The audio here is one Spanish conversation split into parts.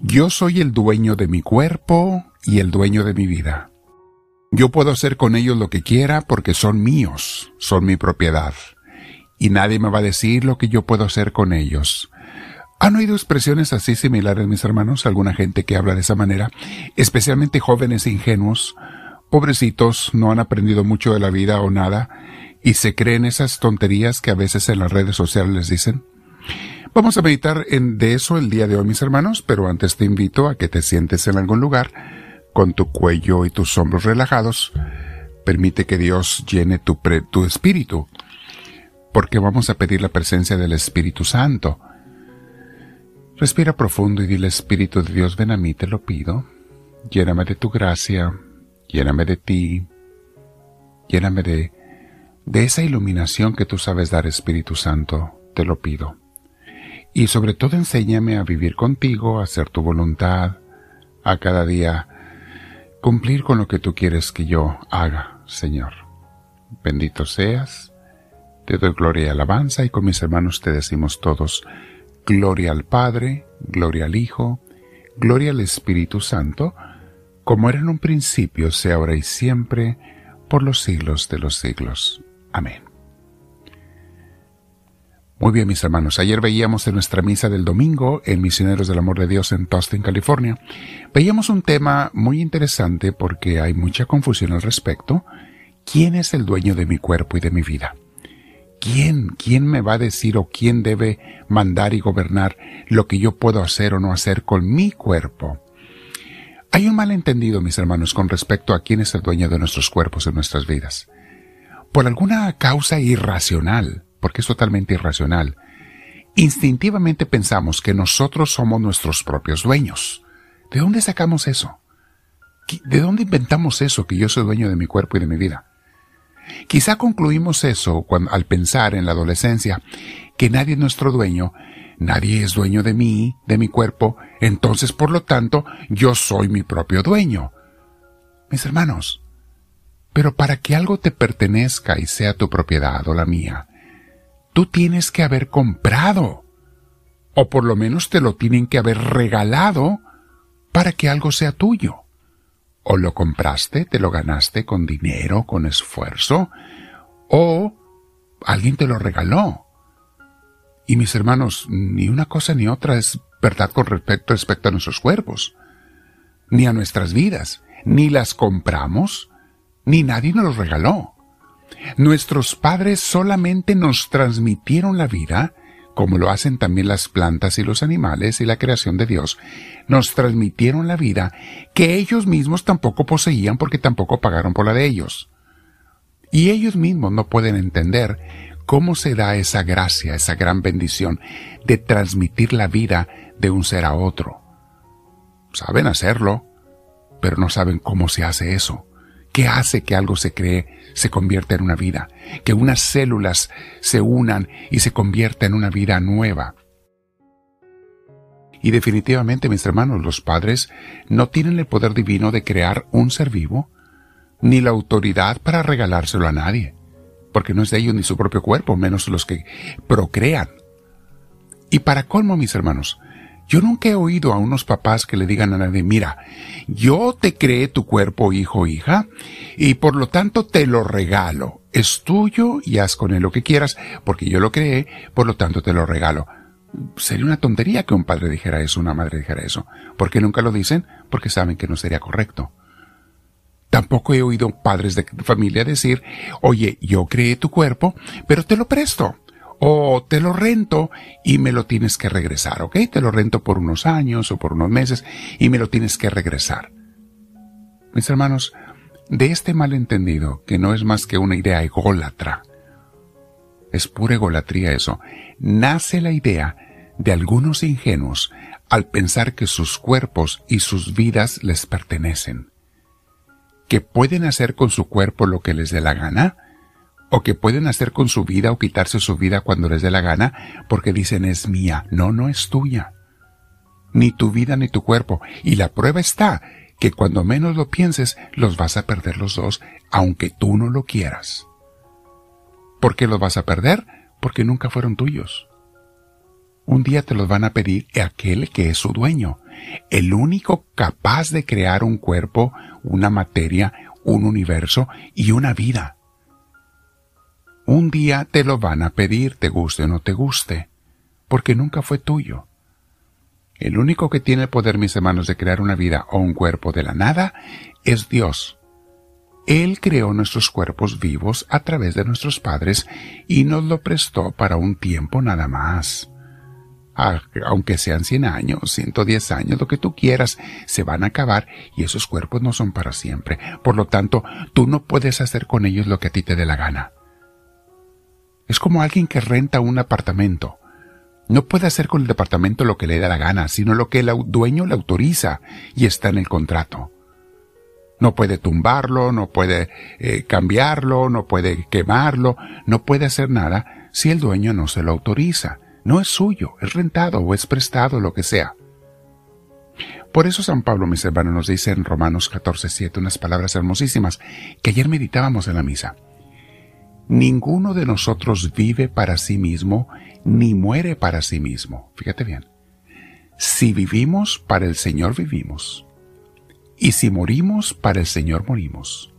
Yo soy el dueño de mi cuerpo y el dueño de mi vida. Yo puedo hacer con ellos lo que quiera porque son míos, son mi propiedad. Y nadie me va a decir lo que yo puedo hacer con ellos. ¿Han oído expresiones así similares, mis hermanos? Alguna gente que habla de esa manera, especialmente jóvenes ingenuos, pobrecitos, no han aprendido mucho de la vida o nada, y se creen esas tonterías que a veces en las redes sociales les dicen. Vamos a meditar en, de eso el día de hoy, mis hermanos, pero antes te invito a que te sientes en algún lugar, con tu cuello y tus hombros relajados. Permite que Dios llene tu, tu espíritu, porque vamos a pedir la presencia del Espíritu Santo. Respira profundo y dile Espíritu de Dios, ven a mí, te lo pido. Lléname de tu gracia, lléname de ti, lléname de, de esa iluminación que tú sabes dar, Espíritu Santo, te lo pido. Y sobre todo enséñame a vivir contigo, a hacer tu voluntad, a cada día cumplir con lo que tú quieres que yo haga, Señor. Bendito seas, te doy gloria y alabanza y con mis hermanos te decimos todos, gloria al Padre, gloria al Hijo, gloria al Espíritu Santo, como era en un principio, sea ahora y siempre, por los siglos de los siglos. Amén. Muy bien, mis hermanos. Ayer veíamos en nuestra misa del domingo en Misioneros del Amor de Dios en Tustin, California. Veíamos un tema muy interesante porque hay mucha confusión al respecto. ¿Quién es el dueño de mi cuerpo y de mi vida? ¿Quién? ¿Quién me va a decir o quién debe mandar y gobernar lo que yo puedo hacer o no hacer con mi cuerpo? Hay un malentendido, mis hermanos, con respecto a quién es el dueño de nuestros cuerpos en nuestras vidas. Por alguna causa irracional, porque es totalmente irracional, instintivamente pensamos que nosotros somos nuestros propios dueños. ¿De dónde sacamos eso? ¿De dónde inventamos eso, que yo soy dueño de mi cuerpo y de mi vida? Quizá concluimos eso al pensar en la adolescencia, que nadie es nuestro dueño, nadie es dueño de mí, de mi cuerpo, entonces por lo tanto yo soy mi propio dueño. Mis hermanos, pero para que algo te pertenezca y sea tu propiedad o la mía, tú tienes que haber comprado, o por lo menos te lo tienen que haber regalado para que algo sea tuyo. O lo compraste, te lo ganaste con dinero, con esfuerzo, o alguien te lo regaló. Y mis hermanos, ni una cosa ni otra es verdad con respecto, respecto a nuestros cuerpos, ni a nuestras vidas, ni las compramos, ni nadie nos los regaló. Nuestros padres solamente nos transmitieron la vida, como lo hacen también las plantas y los animales y la creación de Dios, nos transmitieron la vida que ellos mismos tampoco poseían porque tampoco pagaron por la de ellos. Y ellos mismos no pueden entender cómo se da esa gracia, esa gran bendición de transmitir la vida de un ser a otro. Saben hacerlo, pero no saben cómo se hace eso. ¿Qué hace que algo se cree, se convierta en una vida? Que unas células se unan y se convierta en una vida nueva. Y definitivamente, mis hermanos, los padres no tienen el poder divino de crear un ser vivo, ni la autoridad para regalárselo a nadie, porque no es de ellos ni su propio cuerpo, menos los que procrean. Y para colmo, mis hermanos, yo nunca he oído a unos papás que le digan a nadie, mira, yo te creé tu cuerpo, hijo hija, y por lo tanto te lo regalo. Es tuyo y haz con él lo que quieras, porque yo lo creé, por lo tanto te lo regalo. Sería una tontería que un padre dijera eso, una madre dijera eso. ¿Por qué nunca lo dicen? Porque saben que no sería correcto. Tampoco he oído padres de familia decir, oye, yo creé tu cuerpo, pero te lo presto o te lo rento y me lo tienes que regresar, ¿ok? Te lo rento por unos años o por unos meses y me lo tienes que regresar. Mis hermanos, de este malentendido, que no es más que una idea ególatra, es pura egolatría eso, nace la idea de algunos ingenuos al pensar que sus cuerpos y sus vidas les pertenecen, que pueden hacer con su cuerpo lo que les dé la gana, o que pueden hacer con su vida o quitarse su vida cuando les dé la gana, porque dicen es mía. No, no es tuya. Ni tu vida ni tu cuerpo. Y la prueba está que cuando menos lo pienses, los vas a perder los dos, aunque tú no lo quieras. ¿Por qué los vas a perder? Porque nunca fueron tuyos. Un día te los van a pedir aquel que es su dueño, el único capaz de crear un cuerpo, una materia, un universo y una vida. Un día te lo van a pedir, te guste o no te guste, porque nunca fue tuyo. El único que tiene el poder, mis hermanos, de crear una vida o un cuerpo de la nada es Dios. Él creó nuestros cuerpos vivos a través de nuestros padres y nos lo prestó para un tiempo nada más. Aunque sean 100 años, 110 años, lo que tú quieras, se van a acabar y esos cuerpos no son para siempre. Por lo tanto, tú no puedes hacer con ellos lo que a ti te dé la gana. Es como alguien que renta un apartamento. No puede hacer con el departamento lo que le da la gana, sino lo que el dueño le autoriza y está en el contrato. No puede tumbarlo, no puede eh, cambiarlo, no puede quemarlo, no puede hacer nada si el dueño no se lo autoriza. No es suyo, es rentado o es prestado, lo que sea. Por eso San Pablo, mis hermanos, nos dice en Romanos 14, unas palabras hermosísimas que ayer meditábamos en la misa. Ninguno de nosotros vive para sí mismo, ni muere para sí mismo. Fíjate bien. Si vivimos, para el Señor vivimos y si morimos, para el Señor morimos.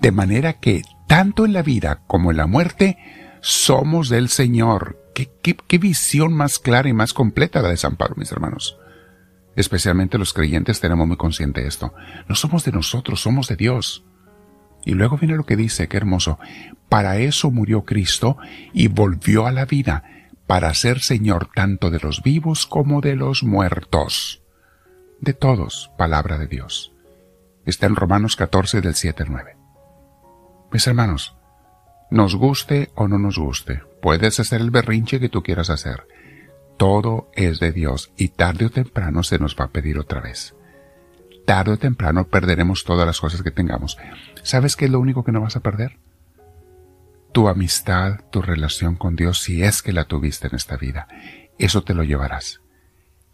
De manera que, tanto en la vida como en la muerte, somos del Señor. ¿Qué, qué, visión más clara y más completa la de San Pablo, mis hermanos? Especialmente los creyentes tenemos muy consciente esto. No somos de nosotros, somos de Dios. Y luego viene lo que dice, qué hermoso. Para eso murió Cristo y volvió a la vida, para ser Señor tanto de los vivos como de los muertos de todos, palabra de Dios. Está en Romanos 14 del 7 al 9. Mis hermanos, nos guste o no nos guste, puedes hacer el berrinche que tú quieras hacer. Todo es de Dios y tarde o temprano se nos va a pedir otra vez. Tarde o temprano perderemos todas las cosas que tengamos. ¿Sabes qué es lo único que no vas a perder? Tu amistad, tu relación con Dios, si es que la tuviste en esta vida. Eso te lo llevarás.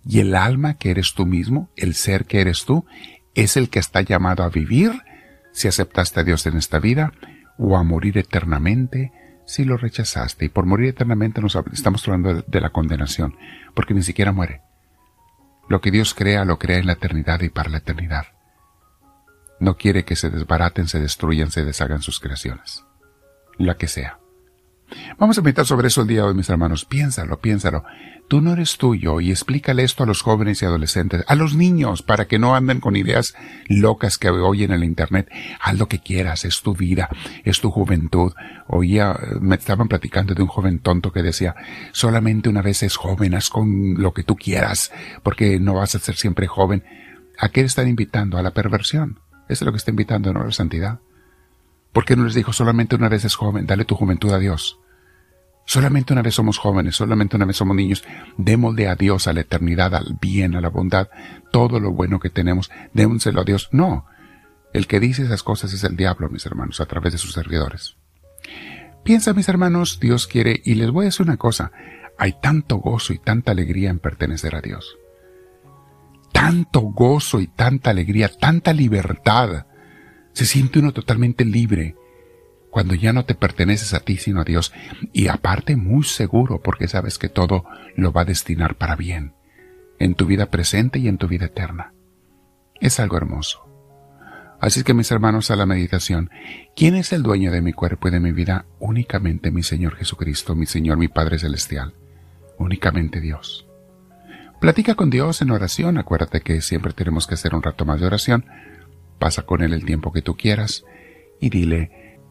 Y el alma que eres tú mismo, el ser que eres tú, es el que está llamado a vivir si aceptaste a Dios en esta vida o a morir eternamente si lo rechazaste. Y por morir eternamente nos estamos hablando de la condenación, porque ni siquiera muere. Lo que Dios crea lo crea en la eternidad y para la eternidad. No quiere que se desbaraten, se destruyan, se deshagan sus creaciones. La que sea. Vamos a meditar sobre eso el día de hoy, mis hermanos. Piénsalo, piénsalo. Tú no eres tuyo y explícale esto a los jóvenes y adolescentes, a los niños, para que no anden con ideas locas que oyen en el Internet. Haz lo que quieras, es tu vida, es tu juventud. Oía, me estaban platicando de un joven tonto que decía, solamente una vez es joven, haz con lo que tú quieras, porque no vas a ser siempre joven. ¿A qué están invitando? A la perversión. Eso es lo que está invitando, no la santidad. ¿Por qué no les dijo solamente una vez es joven? Dale tu juventud a Dios. Solamente una vez somos jóvenes, solamente una vez somos niños. Démosle a Dios, a la eternidad, al bien, a la bondad, todo lo bueno que tenemos, démoselo a Dios. No. El que dice esas cosas es el diablo, mis hermanos, a través de sus servidores. Piensa, mis hermanos, Dios quiere, y les voy a decir una cosa, hay tanto gozo y tanta alegría en pertenecer a Dios. Tanto gozo y tanta alegría, tanta libertad. Se siente uno totalmente libre, cuando ya no te perteneces a ti sino a Dios y aparte muy seguro porque sabes que todo lo va a destinar para bien, en tu vida presente y en tu vida eterna. Es algo hermoso. Así que mis hermanos a la meditación, ¿quién es el dueño de mi cuerpo y de mi vida? Únicamente mi Señor Jesucristo, mi Señor, mi Padre Celestial. Únicamente Dios. Platica con Dios en oración, acuérdate que siempre tenemos que hacer un rato más de oración. Pasa con Él el tiempo que tú quieras y dile,